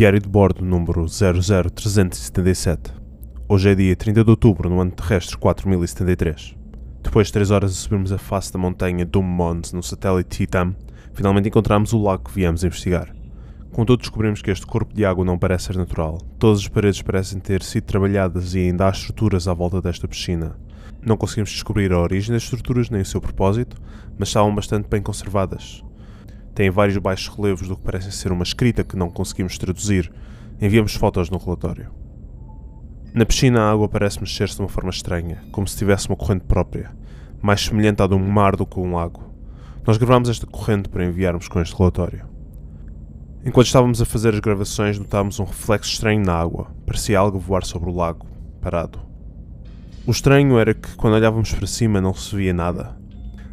Diário de bordo número 00377. Hoje é dia 30 de outubro, no ano terrestre 4073. Depois de 3 horas a subirmos a face da montanha Dum Mons no satélite Titan, finalmente encontramos o lago que viemos investigar. Contudo, descobrimos que este corpo de água não parece ser natural. Todas as paredes parecem ter sido trabalhadas e ainda há estruturas à volta desta piscina. Não conseguimos descobrir a origem das estruturas nem o seu propósito, mas estavam bastante bem conservadas. Têm vários baixos relevos do que parece ser uma escrita que não conseguimos traduzir. Enviamos fotos no relatório. Na piscina a água parece mexer-se de uma forma estranha, como se tivesse uma corrente própria, mais semelhante à de um mar do que um lago. Nós gravámos esta corrente para enviarmos com este relatório. Enquanto estávamos a fazer as gravações, notámos um reflexo estranho na água. Parecia algo voar sobre o lago, parado. O estranho era que, quando olhávamos para cima, não se via nada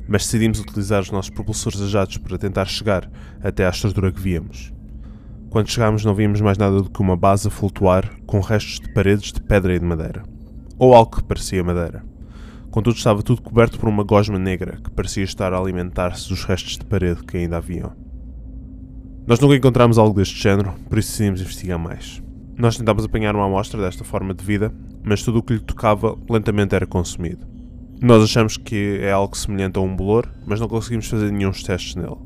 mas decidimos utilizar os nossos propulsores a jatos para tentar chegar até à estrutura que víamos. Quando chegámos não víamos mais nada do que uma base a flutuar com restos de paredes de pedra e de madeira. Ou algo que parecia madeira. Contudo estava tudo coberto por uma gosma negra que parecia estar a alimentar-se dos restos de parede que ainda haviam. Nós nunca encontramos algo deste género, por isso decidimos investigar mais. Nós tentámos apanhar uma amostra desta forma de vida, mas tudo o que lhe tocava lentamente era consumido. Nós achamos que é algo semelhante a um bolor, mas não conseguimos fazer nenhum testes nele.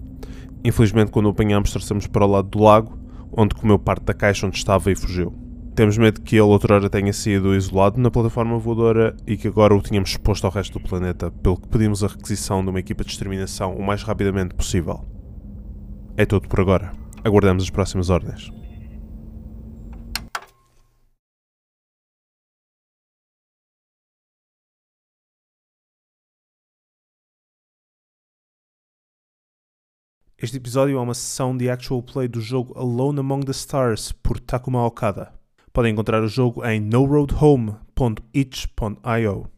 Infelizmente, quando o apanhamos, traçamos para o lado do lago, onde comeu parte da caixa onde estava e fugiu. Temos medo que ele outrora tenha sido isolado na plataforma voadora e que agora o tenhamos exposto ao resto do planeta, pelo que pedimos a requisição de uma equipa de exterminação o mais rapidamente possível. É tudo por agora. Aguardamos as próximas ordens. Este episódio é uma sessão de actual play do jogo Alone Among the Stars por Takuma Okada. Podem encontrar o jogo em noroadhome.itch.io.